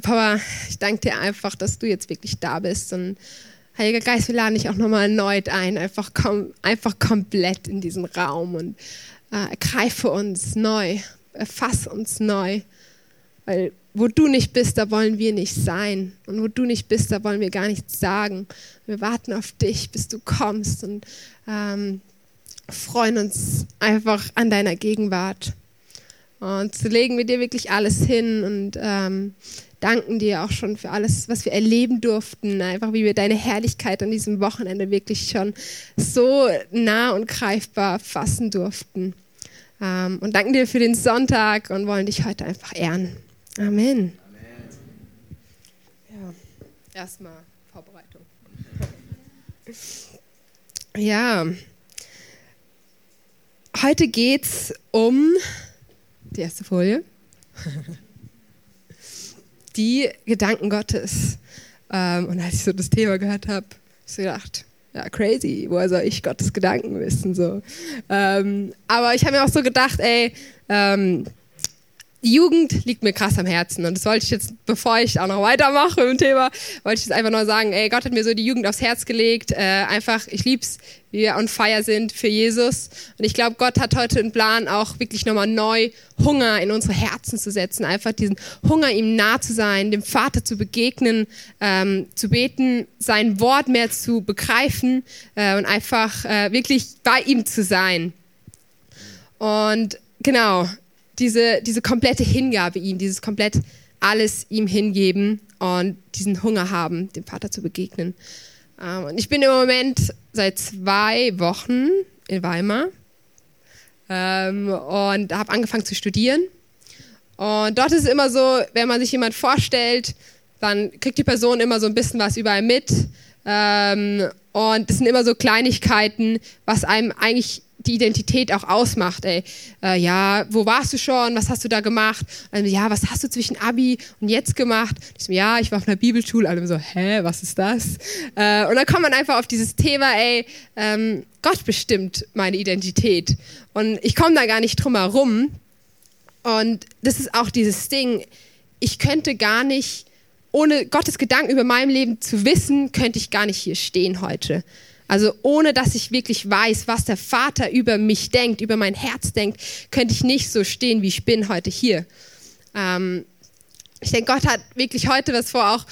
Papa, ich danke dir einfach, dass du jetzt wirklich da bist. Und Heiliger Geist, wir laden dich auch nochmal erneut ein. Einfach, komm, einfach komplett in diesen Raum und äh, ergreife uns neu, erfasse uns neu. Weil wo du nicht bist, da wollen wir nicht sein. Und wo du nicht bist, da wollen wir gar nichts sagen. Wir warten auf dich, bis du kommst und ähm, freuen uns einfach an deiner Gegenwart. Und so legen wir dir wirklich alles hin und ähm, danken dir auch schon für alles, was wir erleben durften. Einfach wie wir deine Herrlichkeit an diesem Wochenende wirklich schon so nah und greifbar fassen durften. Ähm, und danken dir für den Sonntag und wollen dich heute einfach ehren. Amen. Amen. Ja, erstmal Vorbereitung. Ja, heute geht es um die erste Folie. Die Gedanken Gottes. Ähm, und als ich so das Thema gehört habe, habe ich so gedacht, ja, crazy, woher soll ich Gottes Gedanken wissen? So. Ähm, aber ich habe mir auch so gedacht, ey, ähm, Jugend liegt mir krass am Herzen. Und das wollte ich jetzt, bevor ich auch noch weitermache im Thema, wollte ich jetzt einfach nur sagen, ey, Gott hat mir so die Jugend aufs Herz gelegt, äh, einfach, ich lieb's, wie wir on fire sind für Jesus. Und ich glaube, Gott hat heute einen Plan, auch wirklich nochmal neu Hunger in unsere Herzen zu setzen, einfach diesen Hunger, ihm nah zu sein, dem Vater zu begegnen, ähm, zu beten, sein Wort mehr zu begreifen äh, und einfach äh, wirklich bei ihm zu sein. Und genau, diese, diese komplette Hingabe ihm, dieses komplett alles ihm hingeben und diesen Hunger haben, dem Vater zu begegnen. Ähm, und ich bin im Moment seit zwei Wochen in Weimar ähm, und habe angefangen zu studieren. Und dort ist es immer so, wenn man sich jemand vorstellt, dann kriegt die Person immer so ein bisschen was über einen mit. Ähm, und das sind immer so Kleinigkeiten, was einem eigentlich die Identität auch ausmacht. Ey, äh, ja, wo warst du schon? Was hast du da gemacht? Also, ja, was hast du zwischen Abi und jetzt gemacht? Ich so, ja, ich war auf einer Bibelschule. Alle so, hä, was ist das? Äh, und dann kommt man einfach auf dieses Thema, ey, ähm, Gott bestimmt meine Identität. Und ich komme da gar nicht drum herum. Und das ist auch dieses Ding, ich könnte gar nicht, ohne Gottes Gedanken über mein Leben zu wissen, könnte ich gar nicht hier stehen heute. Also ohne dass ich wirklich weiß, was der Vater über mich denkt, über mein Herz denkt, könnte ich nicht so stehen, wie ich bin heute hier. Ähm, ich denke, Gott hat wirklich heute was vor, auch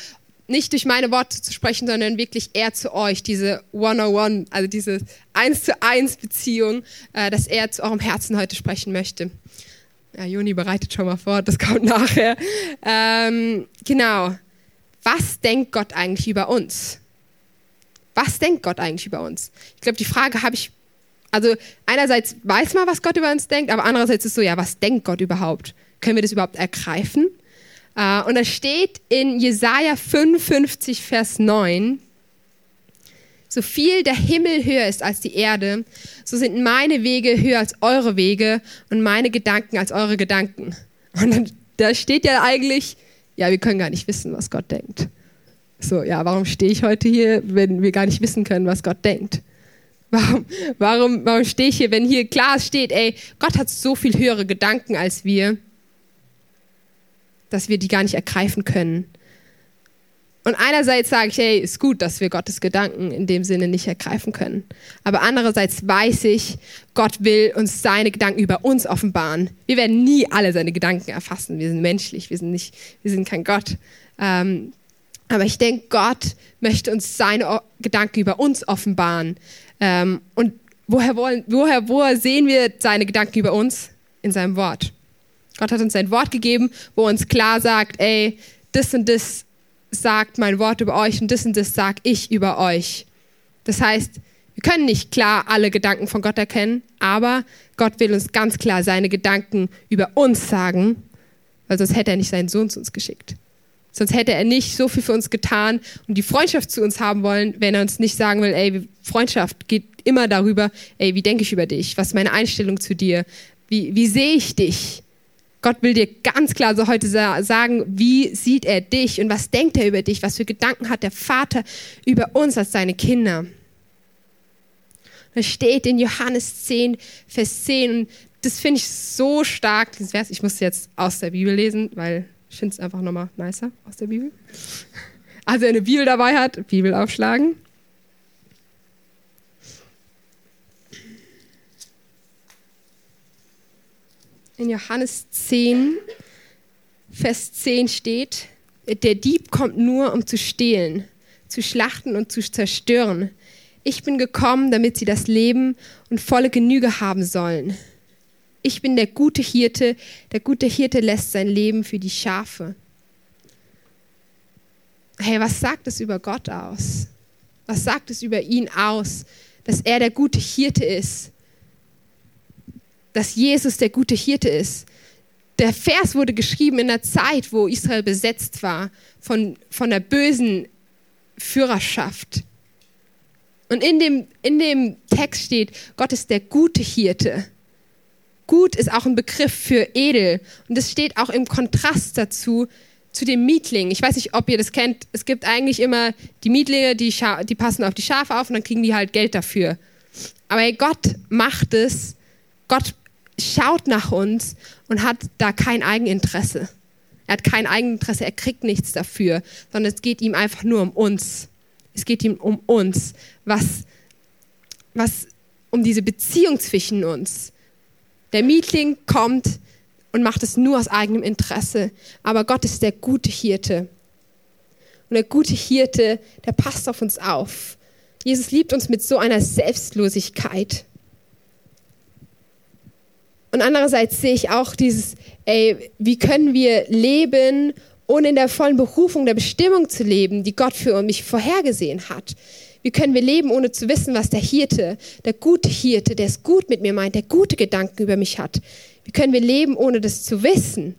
nicht durch meine Worte zu sprechen, sondern wirklich eher zu euch, diese One-on-One, also diese eins zu eins Beziehung, äh, dass er zu eurem Herzen heute sprechen möchte. Ja, Juni bereitet schon mal vor, das kommt nachher. Ähm, genau. Was denkt Gott eigentlich über uns? Was denkt Gott eigentlich über uns? Ich glaube, die Frage habe ich, also einerseits weiß man, was Gott über uns denkt, aber andererseits ist so, ja, was denkt Gott überhaupt? Können wir das überhaupt ergreifen? Uh, und da steht in Jesaja 55, Vers 9, so viel der Himmel höher ist als die Erde, so sind meine Wege höher als eure Wege und meine Gedanken als eure Gedanken. Und dann, da steht ja eigentlich, ja, wir können gar nicht wissen, was Gott denkt. So, ja, warum stehe ich heute hier, wenn wir gar nicht wissen können, was Gott denkt? Warum, warum, warum stehe ich hier, wenn hier klar steht, ey, Gott hat so viel höhere Gedanken als wir, dass wir die gar nicht ergreifen können? Und einerseits sage ich, ey, ist gut, dass wir Gottes Gedanken in dem Sinne nicht ergreifen können. Aber andererseits weiß ich, Gott will uns seine Gedanken über uns offenbaren. Wir werden nie alle seine Gedanken erfassen. Wir sind menschlich, wir sind nicht, wir sind kein Gott. Ähm, aber ich denke, Gott möchte uns seine Gedanken über uns offenbaren. Ähm, und woher, wollen, woher, woher sehen wir seine Gedanken über uns? In seinem Wort. Gott hat uns sein Wort gegeben, wo uns klar sagt, ey, das und das sagt mein Wort über euch und das und das sag ich über euch. Das heißt, wir können nicht klar alle Gedanken von Gott erkennen, aber Gott will uns ganz klar seine Gedanken über uns sagen, weil sonst hätte er nicht seinen Sohn zu uns geschickt. Sonst hätte er nicht so viel für uns getan und die Freundschaft zu uns haben wollen, wenn er uns nicht sagen will, ey, Freundschaft geht immer darüber, ey, wie denke ich über dich? Was ist meine Einstellung zu dir? Wie, wie sehe ich dich? Gott will dir ganz klar so heute sagen, wie sieht er dich und was denkt er über dich? Was für Gedanken hat der Vater über uns als seine Kinder? Das steht in Johannes 10, Vers 10 und das finde ich so stark, Ich muss jetzt aus der Bibel lesen, weil Ich finde es einfach nochmal nicer aus der Bibel. Also, wer eine Bibel dabei hat, Bibel aufschlagen. In Johannes 10, Vers 10 steht, der Dieb kommt nur, um zu stehlen, zu schlachten und zu zerstören. Ich bin gekommen, damit sie das Leben und volle Genüge haben sollen. Ich bin der gute Hirte. Der gute Hirte lässt sein Leben für die Schafe. Hey, was sagt es über Gott aus? Was sagt es über ihn aus, dass er der gute Hirte ist? Dass Jesus der gute Hirte ist? Der Vers wurde geschrieben in der Zeit, wo Israel besetzt war von, von der bösen Führerschaft. Und in dem, in dem Text steht, Gott ist der gute Hirte. Gut ist auch ein Begriff für edel. Und das steht auch im Kontrast dazu, zu dem Mietling. Ich weiß nicht, ob ihr das kennt. Es gibt eigentlich immer die Mietlinge, die, die passen auf die Schafe auf und dann kriegen die halt Geld dafür. Aber Gott macht es. Gott schaut nach uns und hat da kein Eigeninteresse. Er hat kein Eigeninteresse, er kriegt nichts dafür, sondern es geht ihm einfach nur um uns. Es geht ihm um uns, was, was um diese Beziehung zwischen uns. Der Mietling kommt und macht es nur aus eigenem Interesse, aber Gott ist der gute Hirte. Und der gute Hirte, der passt auf uns auf. Jesus liebt uns mit so einer Selbstlosigkeit. Und andererseits sehe ich auch dieses, ey, wie können wir leben, ohne in der vollen Berufung der Bestimmung zu leben, die Gott für mich vorhergesehen hat? Wie können wir leben, ohne zu wissen, was der Hirte, der gute Hirte, der es gut mit mir meint, der gute Gedanken über mich hat? Wie können wir leben, ohne das zu wissen?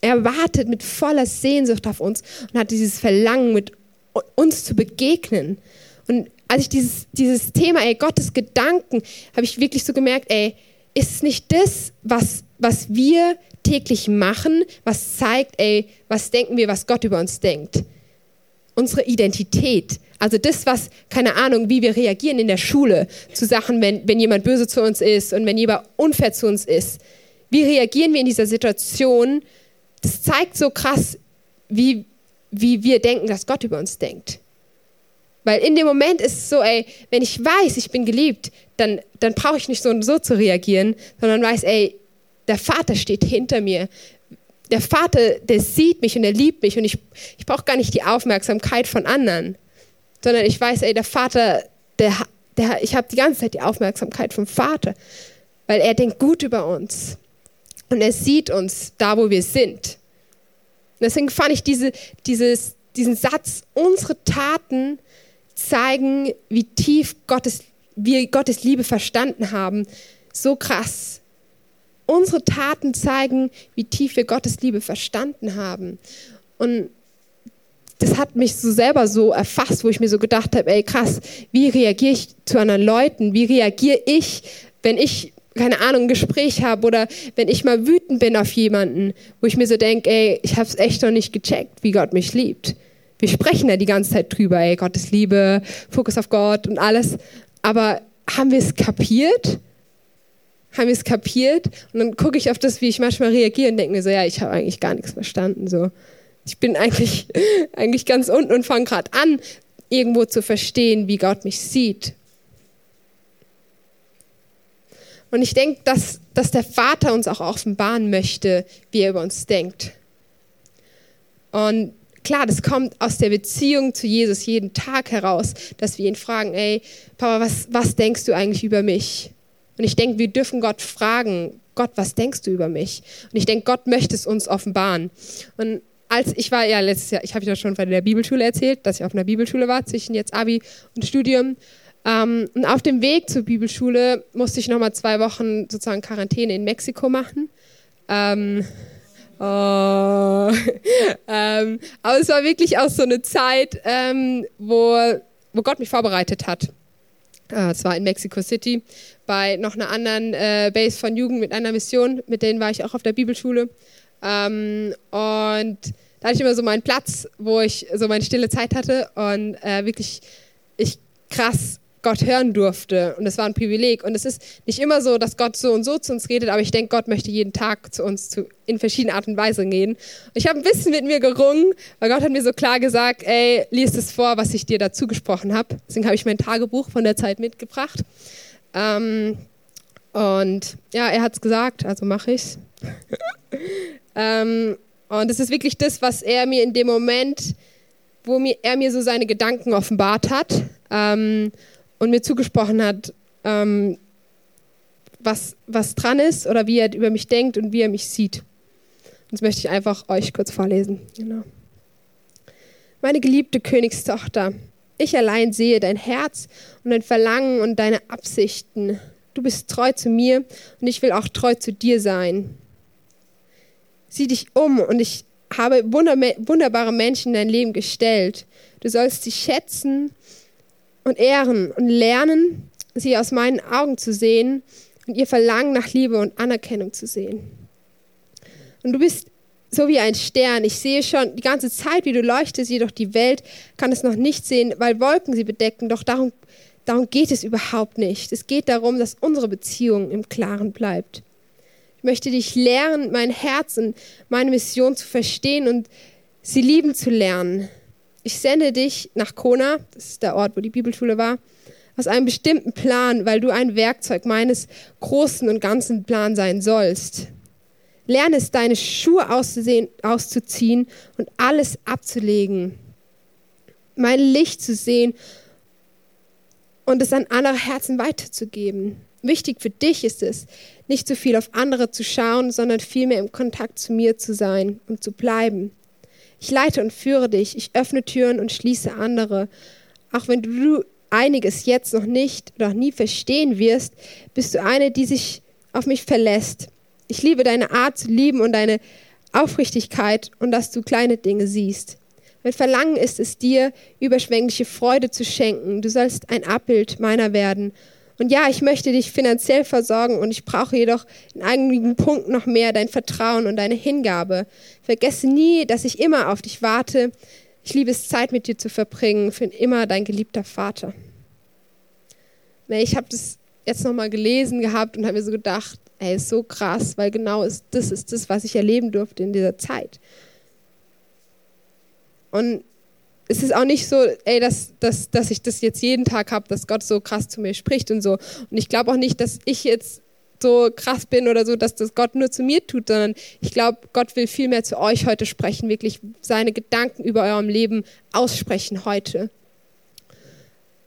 Er wartet mit voller Sehnsucht auf uns und hat dieses Verlangen, mit uns zu begegnen. Und als ich dieses, dieses Thema, ey, Gottes Gedanken, habe ich wirklich so gemerkt, ey, ist nicht das, was, was wir täglich machen, was zeigt, ey, was denken wir, was Gott über uns denkt? Unsere Identität. Also das, was, keine Ahnung, wie wir reagieren in der Schule zu Sachen, wenn, wenn jemand böse zu uns ist und wenn jemand unfair zu uns ist. Wie reagieren wir in dieser Situation? Das zeigt so krass, wie, wie wir denken, dass Gott über uns denkt. Weil in dem Moment ist es so, ey, wenn ich weiß, ich bin geliebt, dann, dann brauche ich nicht so und so zu reagieren, sondern weiß, ey, der Vater steht hinter mir. Der Vater, der sieht mich und er liebt mich und ich, ich brauche gar nicht die Aufmerksamkeit von anderen, sondern ich weiß, ey, der Vater, der, der, ich habe die ganze Zeit die Aufmerksamkeit vom Vater, weil er denkt gut über uns und er sieht uns da, wo wir sind. Und deswegen fand ich diese, dieses, diesen Satz, unsere Taten zeigen, wie tief Gottes, wir Gottes Liebe verstanden haben. So krass. Unsere Taten zeigen, wie tief wir Gottes Liebe verstanden haben. Und das hat mich so selber so erfasst, wo ich mir so gedacht habe, ey krass, wie reagiere ich zu anderen Leuten? Wie reagiere ich, wenn ich keine Ahnung, ein Gespräch habe oder wenn ich mal wütend bin auf jemanden, wo ich mir so denke, ey, ich habe es echt noch nicht gecheckt, wie Gott mich liebt. Wir sprechen ja die ganze Zeit drüber, ey, Gottes Liebe, Fokus auf Gott und alles. Aber haben wir es kapiert? Haben wir es kapiert? Und dann gucke ich auf das, wie ich manchmal reagiere und denke mir so, ja, ich habe eigentlich gar nichts verstanden. So. Ich bin eigentlich, eigentlich ganz unten und fange gerade an, irgendwo zu verstehen, wie Gott mich sieht. Und ich denke, dass, dass der Vater uns auch offenbaren möchte, wie er über uns denkt. Und klar, das kommt aus der Beziehung zu Jesus jeden Tag heraus, dass wir ihn fragen, ey, Papa, was, was denkst du eigentlich über mich? Und ich denke, wir dürfen Gott fragen, Gott, was denkst du über mich? Und ich denke, Gott möchte es uns offenbaren. Und als ich war ja letztes Jahr, ich habe ja schon von der Bibelschule erzählt, dass ich auf einer Bibelschule war, zwischen jetzt Abi und Studium. Ähm, und auf dem Weg zur Bibelschule musste ich nochmal zwei Wochen sozusagen Quarantäne in Mexiko machen. Ähm, Oh. ähm, aber es war wirklich auch so eine Zeit, ähm, wo, wo Gott mich vorbereitet hat. Äh, es war in Mexico City bei noch einer anderen äh, Base von Jugend mit einer Mission. Mit denen war ich auch auf der Bibelschule. Ähm, und da hatte ich immer so meinen Platz, wo ich so meine stille Zeit hatte und äh, wirklich ich krass Gott hören durfte. Und es war ein Privileg. Und es ist nicht immer so, dass Gott so und so zu uns redet, aber ich denke, Gott möchte jeden Tag zu uns zu, in verschiedenen Art und Weise gehen. Und ich habe ein bisschen mit mir gerungen, weil Gott hat mir so klar gesagt, ey, lies es vor, was ich dir dazu gesprochen habe. Deswegen habe ich mein Tagebuch von der Zeit mitgebracht. Ähm, und ja, er hat es gesagt, also mache ich ähm, und es ist wirklich das, was er mir in dem Moment, wo mir, er mir so seine Gedanken offenbart hat. Ähm, und mir zugesprochen hat, ähm, was, was dran ist oder wie er über mich denkt und wie er mich sieht. Und das möchte ich einfach euch kurz vorlesen. Genau. Meine geliebte Königstochter, ich allein sehe dein Herz und dein Verlangen und deine Absichten. Du bist treu zu mir und ich will auch treu zu dir sein. Sieh dich um und ich habe wunderbare Menschen in dein Leben gestellt. Du sollst sie schätzen und ehren und lernen, sie aus meinen Augen zu sehen und ihr Verlangen nach Liebe und Anerkennung zu sehen. Und du bist so wie ein Stern. Ich sehe schon die ganze Zeit, wie du leuchtest, jedoch die Welt kann es noch nicht sehen, weil Wolken sie bedecken. Doch darum, darum geht es überhaupt nicht. Es geht darum, dass unsere Beziehung im Klaren bleibt. Ich möchte dich lernen, mein Herz und meine Mission zu verstehen und sie lieben zu lernen ich sende dich nach Kona, das ist der Ort, wo die Bibelschule war, aus einem bestimmten Plan, weil du ein Werkzeug meines großen und ganzen Plans sein sollst. Lerne es, deine Schuhe auszuziehen und alles abzulegen. Mein Licht zu sehen und es an andere Herzen weiterzugeben. Wichtig für dich ist es, nicht zu viel auf andere zu schauen, sondern vielmehr im Kontakt zu mir zu sein und zu bleiben. Ich leite und führe dich, ich öffne Türen und schließe andere. Auch wenn du einiges jetzt noch nicht oder nie verstehen wirst, bist du eine, die sich auf mich verlässt. Ich liebe deine Art zu lieben und deine Aufrichtigkeit und dass du kleine Dinge siehst. Mein Verlangen ist es dir, überschwängliche Freude zu schenken. Du sollst ein Abbild meiner werden und ja, ich möchte dich finanziell versorgen und ich brauche jedoch in einigen Punkten noch mehr dein Vertrauen und deine Hingabe. Vergesse nie, dass ich immer auf dich warte. Ich liebe es, Zeit mit dir zu verbringen. Für immer dein geliebter Vater. Ich habe das jetzt nochmal gelesen gehabt und habe mir so gedacht, ey, ist so krass, weil genau ist, das ist das, was ich erleben durfte in dieser Zeit. Und es ist auch nicht so, ey, dass, dass, dass ich das jetzt jeden Tag habe, dass Gott so krass zu mir spricht und so. Und ich glaube auch nicht, dass ich jetzt so krass bin oder so, dass das Gott nur zu mir tut, sondern ich glaube, Gott will viel mehr zu euch heute sprechen, wirklich seine Gedanken über eurem Leben aussprechen heute.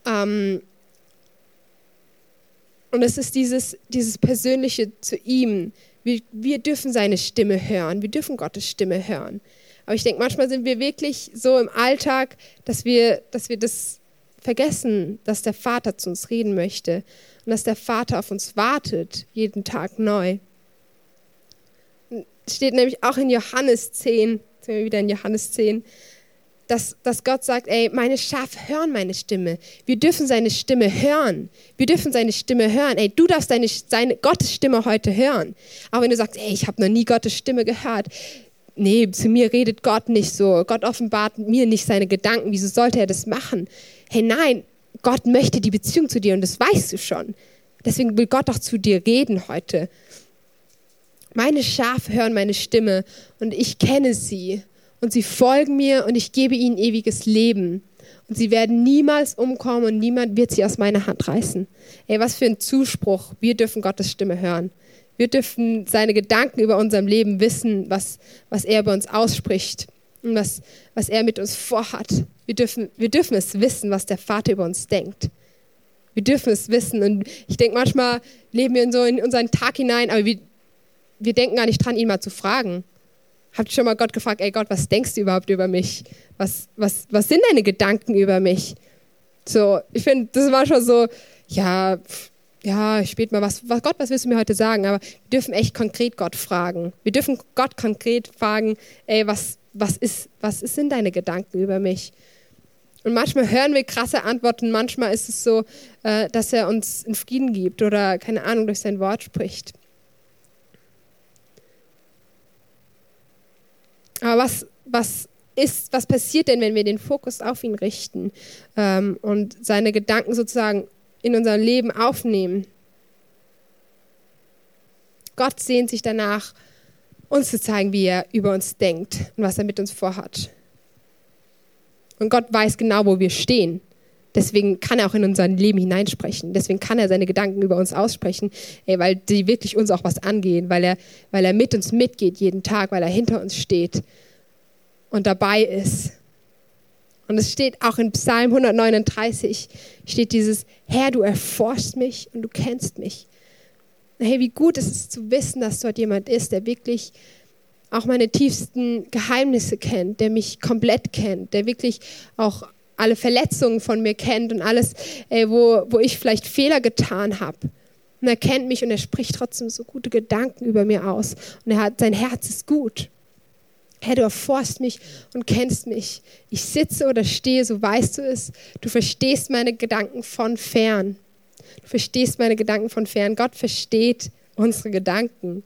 Ähm und es ist dieses, dieses Persönliche zu ihm. Wir, wir dürfen seine Stimme hören, wir dürfen Gottes Stimme hören. Aber ich denke, manchmal sind wir wirklich so im Alltag, dass wir, dass wir das vergessen, dass der Vater zu uns reden möchte und dass der Vater auf uns wartet, jeden Tag neu. Steht nämlich auch in Johannes 10, sind wir wieder in Johannes 10, dass, dass Gott sagt, ey, meine Schafe hören meine Stimme. Wir dürfen seine Stimme hören. Wir dürfen seine Stimme hören. Ey, du darfst deine, seine Gottes Stimme heute hören. Auch wenn du sagst, ey, ich habe noch nie Gottes Stimme gehört nee, zu mir redet Gott nicht so. Gott offenbart mir nicht seine Gedanken. Wieso sollte er das machen? Hey, nein, Gott möchte die Beziehung zu dir und das weißt du schon. Deswegen will Gott auch zu dir reden heute. Meine Schafe hören meine Stimme und ich kenne sie und sie folgen mir und ich gebe ihnen ewiges Leben. Und sie werden niemals umkommen und niemand wird sie aus meiner Hand reißen. Ey, was für ein Zuspruch. Wir dürfen Gottes Stimme hören. Wir dürfen seine Gedanken über unserem Leben wissen, was, was er über uns ausspricht und was, was er mit uns vorhat. Wir dürfen, wir dürfen es wissen, was der Vater über uns denkt. Wir dürfen es wissen. Und ich denke, manchmal leben wir in so in unseren Tag hinein, aber wir, wir denken gar nicht dran, ihn mal zu fragen. Habt ihr schon mal Gott gefragt, ey Gott, was denkst du überhaupt über mich? Was, was, was sind deine Gedanken über mich? So, ich finde, das war schon so, ja, pff, ja, ich bete mal, was, was, Gott, was willst du mir heute sagen? Aber wir dürfen echt konkret Gott fragen. Wir dürfen Gott konkret fragen, ey, was, was, ist, was sind deine Gedanken über mich? Und manchmal hören wir krasse Antworten, manchmal ist es so, äh, dass er uns in Frieden gibt oder, keine Ahnung, durch sein Wort spricht. Aber was, was ist, was passiert denn, wenn wir den Fokus auf ihn richten ähm, und seine Gedanken sozusagen in unser Leben aufnehmen. Gott sehnt sich danach, uns zu zeigen, wie er über uns denkt und was er mit uns vorhat. Und Gott weiß genau, wo wir stehen. Deswegen kann er auch in unser Leben hineinsprechen. Deswegen kann er seine Gedanken über uns aussprechen, ey, weil die wirklich uns auch was angehen, weil er, weil er mit uns mitgeht jeden Tag, weil er hinter uns steht und dabei ist. Und es steht auch in Psalm 139, steht dieses, Herr, du erforschst mich und du kennst mich. Hey, wie gut ist es zu wissen, dass dort jemand ist, der wirklich auch meine tiefsten Geheimnisse kennt, der mich komplett kennt, der wirklich auch alle Verletzungen von mir kennt und alles, ey, wo, wo ich vielleicht Fehler getan habe. Und er kennt mich und er spricht trotzdem so gute Gedanken über mir aus. Und er hat, sein Herz ist gut. Herr, du erforst mich und kennst mich. Ich sitze oder stehe, so weißt du es. Du verstehst meine Gedanken von fern. Du verstehst meine Gedanken von fern. Gott versteht unsere Gedanken.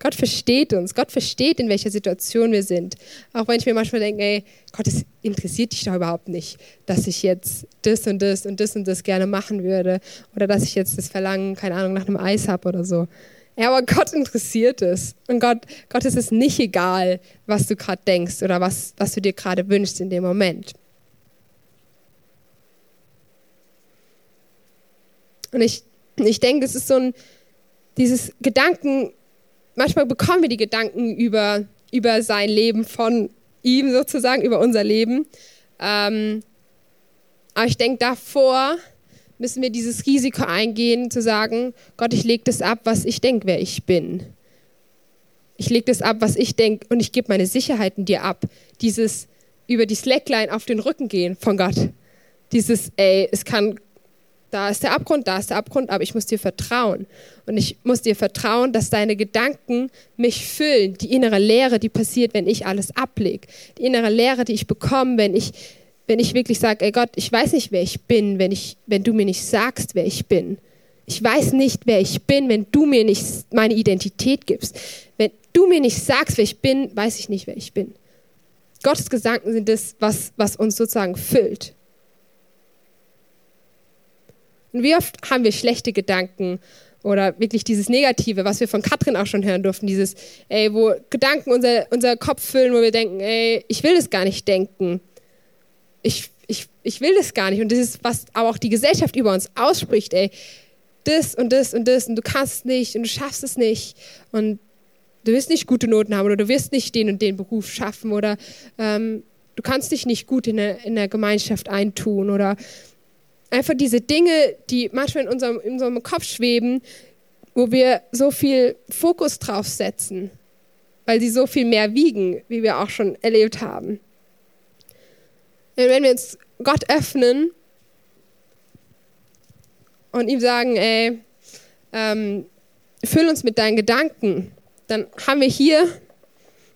Gott versteht uns. Gott versteht, in welcher Situation wir sind. Auch wenn ich mir manchmal denke, ey, Gott, es interessiert dich doch überhaupt nicht, dass ich jetzt das und das und das und das gerne machen würde. Oder dass ich jetzt das Verlangen, keine Ahnung, nach einem Eis habe oder so. Ja, aber Gott interessiert es. Und Gott, Gott ist es nicht egal, was du gerade denkst oder was, was du dir gerade wünschst in dem Moment. Und ich, ich denke, das ist so ein, dieses Gedanken, manchmal bekommen wir die Gedanken über, über sein Leben von ihm sozusagen, über unser Leben. Ähm, aber ich denke, davor müssen wir dieses Risiko eingehen, zu sagen, Gott, ich lege das ab, was ich denke, wer ich bin. Ich lege das ab, was ich denke, und ich gebe meine Sicherheiten dir ab. Dieses über die Slackline auf den Rücken gehen von Gott. Dieses, ey, es kann da ist der Abgrund, da ist der Abgrund, aber ich muss dir vertrauen. Und ich muss dir vertrauen, dass deine Gedanken mich füllen. Die innere Leere, die passiert, wenn ich alles ablege. Die innere Leere, die ich bekomme, wenn ich, wenn ich wirklich sage, ey Gott, ich weiß nicht, wer ich bin, wenn, ich, wenn du mir nicht sagst, wer ich bin. Ich weiß nicht, wer ich bin, wenn du mir nicht meine Identität gibst. Wenn du mir nicht sagst, wer ich bin, weiß ich nicht, wer ich bin. Gottes Gedanken sind das, was, was uns sozusagen füllt. Und wie oft haben wir schlechte Gedanken oder wirklich dieses Negative, was wir von Katrin auch schon hören durften, dieses, ey, wo Gedanken unser, unser Kopf füllen, wo wir denken, ey, ich will das gar nicht denken. Ich, ich, ich will das gar nicht. Und das ist, was aber auch die Gesellschaft über uns ausspricht, ey, das und das und das und du kannst es nicht und du schaffst es nicht und du wirst nicht gute Noten haben oder du wirst nicht den und den Beruf schaffen oder ähm, du kannst dich nicht gut in der, in der Gemeinschaft eintun oder einfach diese Dinge, die manchmal in unserem, in unserem Kopf schweben, wo wir so viel Fokus drauf setzen, weil sie so viel mehr wiegen, wie wir auch schon erlebt haben. Und wenn wir uns Gott öffnen und ihm sagen, ey, ähm, füll uns mit deinen Gedanken, dann haben wir hier,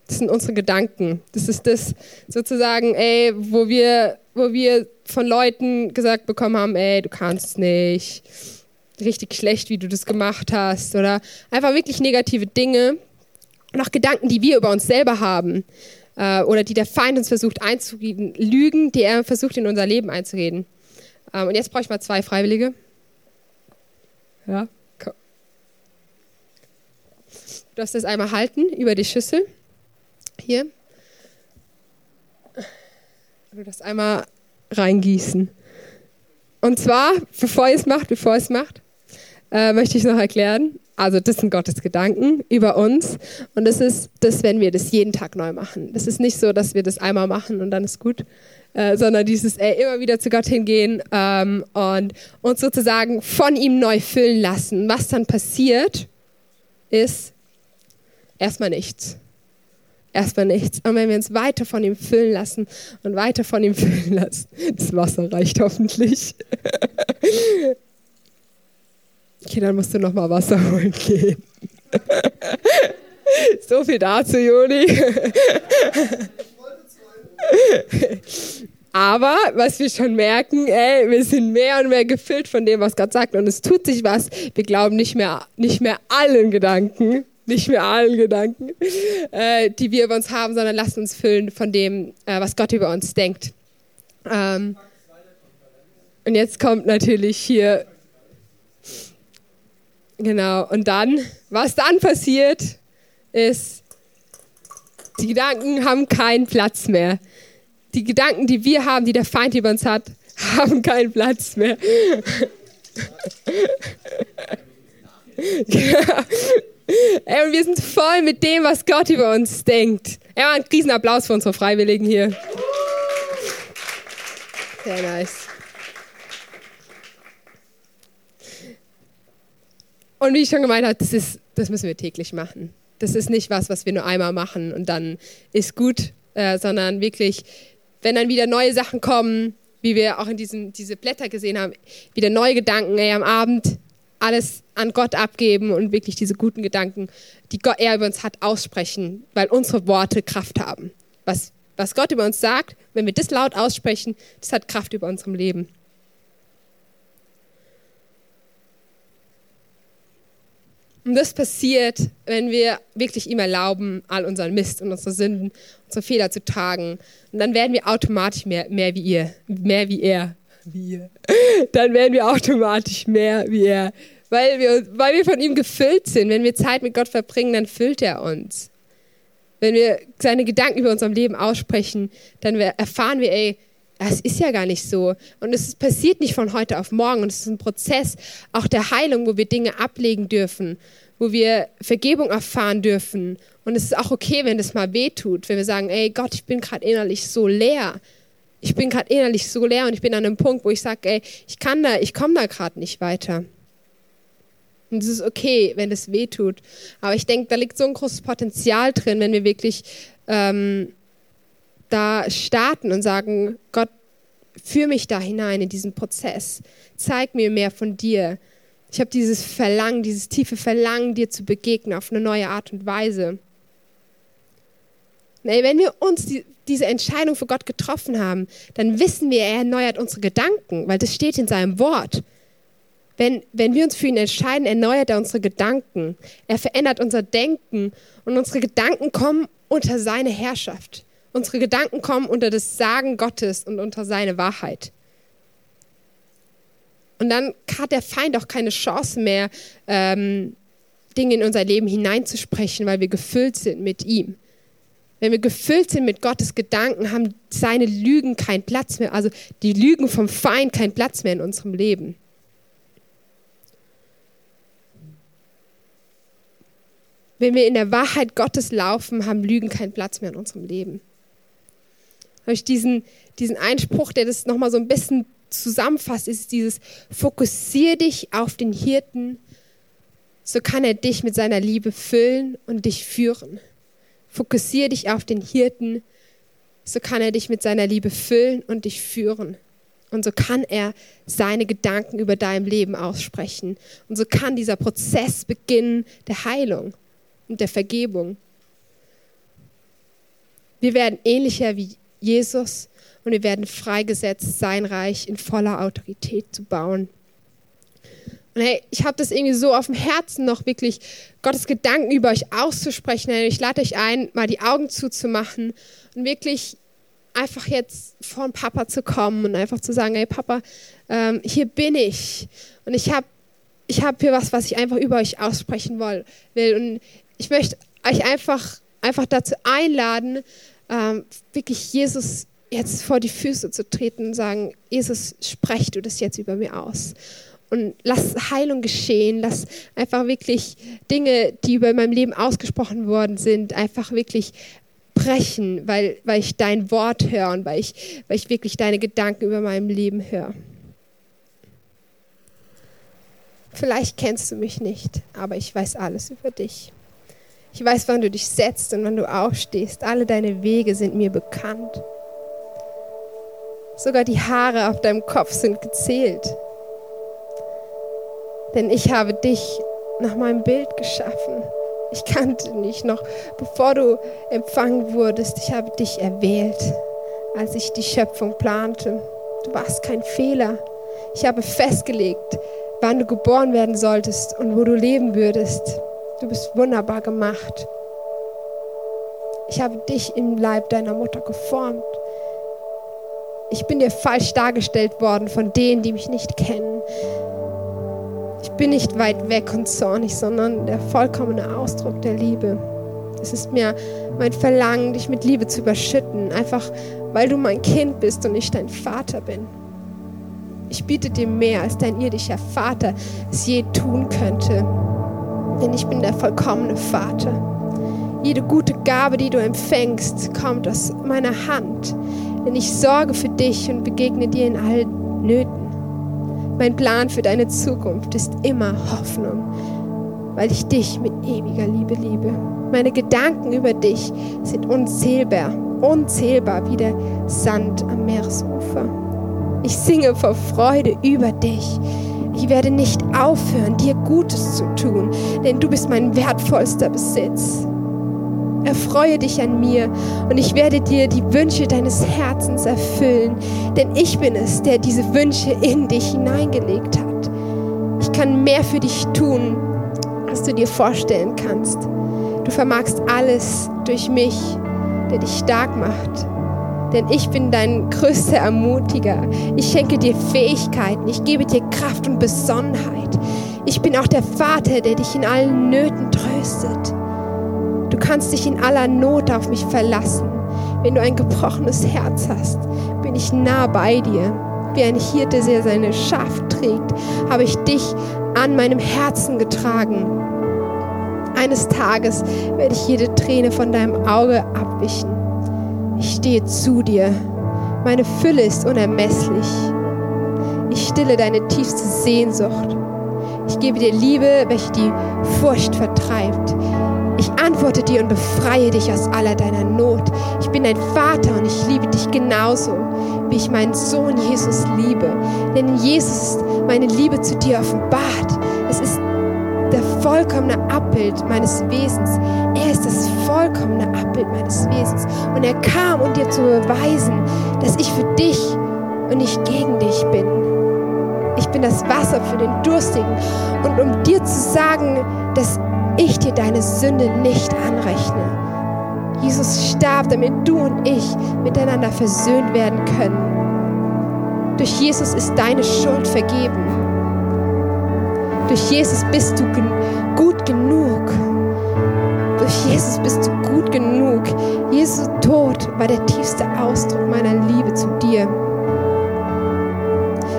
das sind unsere Gedanken. Das ist das sozusagen, ey, wo wir, wo wir von Leuten gesagt bekommen haben, ey, du kannst nicht, richtig schlecht, wie du das gemacht hast oder einfach wirklich negative Dinge und auch Gedanken, die wir über uns selber haben äh, oder die der Feind uns versucht einzureden, Lügen, die er versucht in unser Leben einzureden. Ähm, und jetzt brauche ich mal zwei Freiwillige. Ja. Du darfst das einmal halten über die Schüssel. Hier. Du darfst einmal reingießen. Und zwar, bevor ihr es macht, bevor ihr es macht, äh, möchte ich noch erklären. Also das sind Gottes Gedanken über uns und das ist das, wenn wir das jeden Tag neu machen. Das ist nicht so, dass wir das einmal machen und dann ist gut, äh, sondern dieses ey, immer wieder zu Gott hingehen ähm, und uns sozusagen von ihm neu füllen lassen. Was dann passiert, ist erstmal nichts erstmal nichts. Und wenn wir uns weiter von ihm füllen lassen und weiter von ihm füllen lassen, das Wasser reicht hoffentlich. Okay, dann musst du noch mal Wasser holen gehen. So viel dazu, Joni. Aber was wir schon merken, ey, wir sind mehr und mehr gefüllt von dem, was Gott sagt. Und es tut sich was. Wir glauben nicht mehr, nicht mehr allen Gedanken, nicht mehr allen Gedanken, äh, die wir über uns haben, sondern lasst uns füllen von dem, äh, was Gott über uns denkt. Ähm, und jetzt kommt natürlich hier Genau, und dann, was dann passiert, ist, die Gedanken haben keinen Platz mehr. Die Gedanken, die wir haben, die der Feind über uns hat, haben keinen Platz mehr. Ey, und wir sind voll mit dem, was Gott über uns denkt. Ja, einen Riesenapplaus für unsere Freiwilligen hier. Sehr nice. Und wie ich schon gemeint habe, das, ist, das müssen wir täglich machen. Das ist nicht was, was wir nur einmal machen und dann ist gut, äh, sondern wirklich, wenn dann wieder neue Sachen kommen, wie wir auch in diesen diese Blätter gesehen haben, wieder neue Gedanken, ey, am Abend alles an Gott abgeben und wirklich diese guten Gedanken, die Gott, er über uns hat, aussprechen, weil unsere Worte Kraft haben. Was, was Gott über uns sagt, wenn wir das laut aussprechen, das hat Kraft über unserem Leben. Und das passiert, wenn wir wirklich ihm erlauben, all unseren Mist und unsere Sünden, unsere Fehler zu tragen. Und dann werden wir automatisch mehr, mehr wie ihr, mehr wie er. Wie ihr. Dann werden wir automatisch mehr wie er. Weil wir, weil wir von ihm gefüllt sind. Wenn wir Zeit mit Gott verbringen, dann füllt er uns. Wenn wir seine Gedanken über unserem Leben aussprechen, dann erfahren wir, ey, es ist ja gar nicht so. Und es passiert nicht von heute auf morgen. Und es ist ein Prozess auch der Heilung, wo wir Dinge ablegen dürfen, wo wir Vergebung erfahren dürfen. Und es ist auch okay, wenn das mal wehtut, wenn wir sagen, ey Gott, ich bin gerade innerlich so leer. Ich bin gerade innerlich so leer und ich bin an einem Punkt, wo ich sage, ey, ich kann da, ich komme da gerade nicht weiter. Und es ist okay, wenn das wehtut. Aber ich denke, da liegt so ein großes Potenzial drin, wenn wir wirklich ähm, da starten und sagen, Gott, führ mich da hinein in diesen Prozess. Zeig mir mehr von dir. Ich habe dieses Verlangen, dieses tiefe Verlangen, dir zu begegnen auf eine neue Art und Weise. Und wenn wir uns die, diese Entscheidung für Gott getroffen haben, dann wissen wir, er erneuert unsere Gedanken, weil das steht in seinem Wort. Wenn, wenn wir uns für ihn entscheiden, erneuert er unsere Gedanken. Er verändert unser Denken und unsere Gedanken kommen unter seine Herrschaft. Unsere Gedanken kommen unter das Sagen Gottes und unter seine Wahrheit. Und dann hat der Feind auch keine Chance mehr, ähm, Dinge in unser Leben hineinzusprechen, weil wir gefüllt sind mit ihm. Wenn wir gefüllt sind mit Gottes Gedanken, haben seine Lügen keinen Platz mehr, also die Lügen vom Feind keinen Platz mehr in unserem Leben. Wenn wir in der Wahrheit Gottes laufen, haben Lügen keinen Platz mehr in unserem Leben ich diesen, diesen Einspruch, der das nochmal so ein bisschen zusammenfasst, ist dieses, fokussier dich auf den Hirten, so kann er dich mit seiner Liebe füllen und dich führen. Fokussier dich auf den Hirten, so kann er dich mit seiner Liebe füllen und dich führen. Und so kann er seine Gedanken über dein Leben aussprechen. Und so kann dieser Prozess beginnen der Heilung und der Vergebung. Wir werden ähnlicher wie Jesus und wir werden freigesetzt, sein Reich in voller Autorität zu bauen. Und hey, ich habe das irgendwie so auf dem Herzen, noch wirklich Gottes Gedanken über euch auszusprechen. Ich lade euch ein, mal die Augen zuzumachen und wirklich einfach jetzt vor den Papa zu kommen und einfach zu sagen, hey Papa, ähm, hier bin ich und ich habe ich hab hier was, was ich einfach über euch aussprechen will. Und ich möchte euch einfach, einfach dazu einladen, ähm, wirklich Jesus jetzt vor die Füße zu treten und sagen, Jesus, sprech du das jetzt über mir aus. Und lass Heilung geschehen, lass einfach wirklich Dinge, die über meinem Leben ausgesprochen worden sind, einfach wirklich brechen, weil, weil ich dein Wort höre und weil ich, weil ich wirklich deine Gedanken über meinem Leben höre. Vielleicht kennst du mich nicht, aber ich weiß alles über dich. Ich weiß, wann du dich setzt und wann du aufstehst. Alle deine Wege sind mir bekannt. Sogar die Haare auf deinem Kopf sind gezählt. Denn ich habe dich nach meinem Bild geschaffen. Ich kannte dich noch, bevor du empfangen wurdest. Ich habe dich erwählt, als ich die Schöpfung plante. Du warst kein Fehler. Ich habe festgelegt, wann du geboren werden solltest und wo du leben würdest. Du bist wunderbar gemacht. Ich habe dich im Leib deiner Mutter geformt. Ich bin dir falsch dargestellt worden von denen, die mich nicht kennen. Ich bin nicht weit weg und zornig, sondern der vollkommene Ausdruck der Liebe. Es ist mir mein Verlangen, dich mit Liebe zu überschütten, einfach weil du mein Kind bist und ich dein Vater bin. Ich biete dir mehr, als dein irdischer Vater es je tun könnte, denn ich bin der vollkommene Vater. Jede gute Gabe, die du empfängst, kommt aus meiner Hand, denn ich sorge für dich und begegne dir in allen Nöten. Mein Plan für deine Zukunft ist immer Hoffnung, weil ich dich mit ewiger Liebe liebe. Meine Gedanken über dich sind unzählbar, unzählbar wie der Sand am Meeresufer. Ich singe vor Freude über dich. Ich werde nicht aufhören, dir Gutes zu tun, denn du bist mein wertvollster Besitz. Erfreue dich an mir und ich werde dir die Wünsche deines Herzens erfüllen, denn ich bin es, der diese Wünsche in dich hineingelegt hat. Ich kann mehr für dich tun, als du dir vorstellen kannst. Du vermagst alles durch mich, der dich stark macht. Denn ich bin dein größter Ermutiger. Ich schenke dir Fähigkeiten. Ich gebe dir Kraft und Besonnenheit. Ich bin auch der Vater, der dich in allen Nöten tröstet. Du kannst dich in aller Not auf mich verlassen. Wenn du ein gebrochenes Herz hast, bin ich nah bei dir. Wie ein Hirte, der seine Schaf trägt, habe ich dich an meinem Herzen getragen. Eines Tages werde ich jede Träne von deinem Auge abwischen. Ich stehe zu dir. Meine Fülle ist unermesslich. Ich stille deine tiefste Sehnsucht. Ich gebe dir Liebe, welche die Furcht vertreibt. Ich antworte dir und befreie dich aus aller deiner Not. Ich bin dein Vater und ich liebe dich genauso, wie ich meinen Sohn Jesus liebe. Denn Jesus ist meine Liebe zu dir offenbart. Es ist vollkommene Abbild meines Wesens. Er ist das vollkommene Abbild meines Wesens. Und er kam, um dir zu beweisen, dass ich für dich und nicht gegen dich bin. Ich bin das Wasser für den Durstigen. Und um dir zu sagen, dass ich dir deine Sünde nicht anrechne. Jesus starb, damit du und ich miteinander versöhnt werden können. Durch Jesus ist deine Schuld vergeben. Durch Jesus bist du gen gut genug. Durch Jesus bist du gut genug. Jesu Tod war der tiefste Ausdruck meiner Liebe zu dir.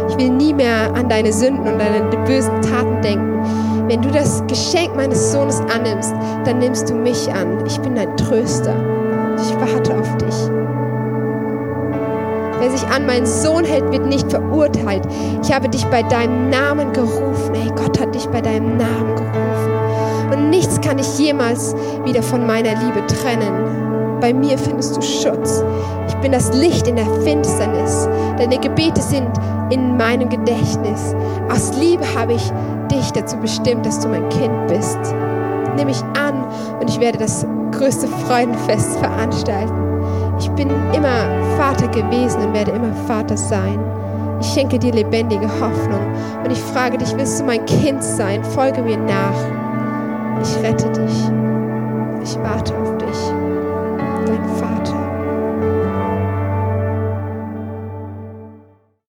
Ich will nie mehr an deine Sünden und deine bösen Taten denken. Wenn du das Geschenk meines Sohnes annimmst, dann nimmst du mich an. Ich bin dein Tröster. Ich warte auf dich. Wer sich an meinen Sohn hält, wird nicht verurteilt. Ich habe dich bei deinem Namen gerufen. Hey, Gott hat dich bei deinem Namen gerufen. Und nichts kann dich jemals wieder von meiner Liebe trennen. Bei mir findest du Schutz. Ich bin das Licht in der Finsternis. Deine Gebete sind in meinem Gedächtnis. Aus Liebe habe ich dich dazu bestimmt, dass du mein Kind bist. Nimm mich an und ich werde das größte Freudenfest veranstalten. Ich bin immer Vater gewesen und werde immer Vater sein. Ich schenke dir lebendige Hoffnung und ich frage dich, willst du mein Kind sein? Folge mir nach. Ich rette dich. Ich warte auf dich. Dein Vater.